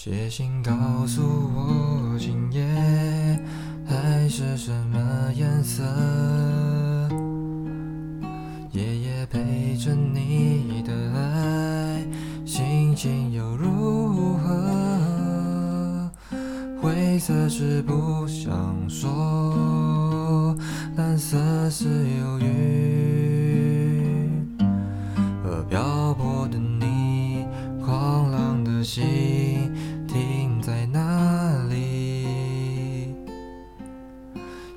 写信告诉我今夜海是什么颜色，夜夜陪着你的爱，心情又如何？灰色是不想说，蓝色是忧郁，而漂泊的你，狂浪的心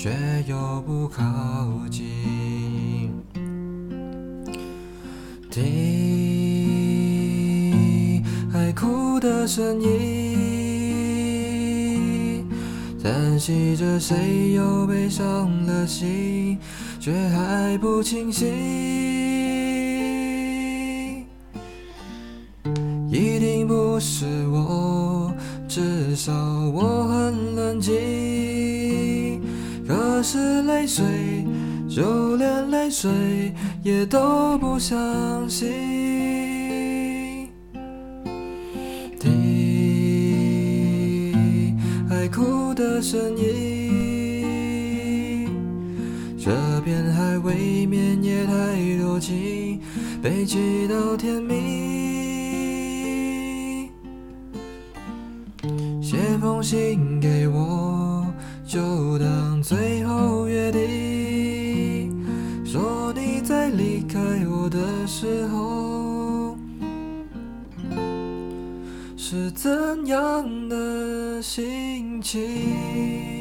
却又不靠近？听海哭的声音，叹息着谁又背上了心，却还不清醒。一定不是我，至少我很冷静。是泪水，就连泪水也都不相信。听海哭的声音，这片海未免也太多情，悲剧到天明。写封信给我，离开我的时候，是怎样的心情？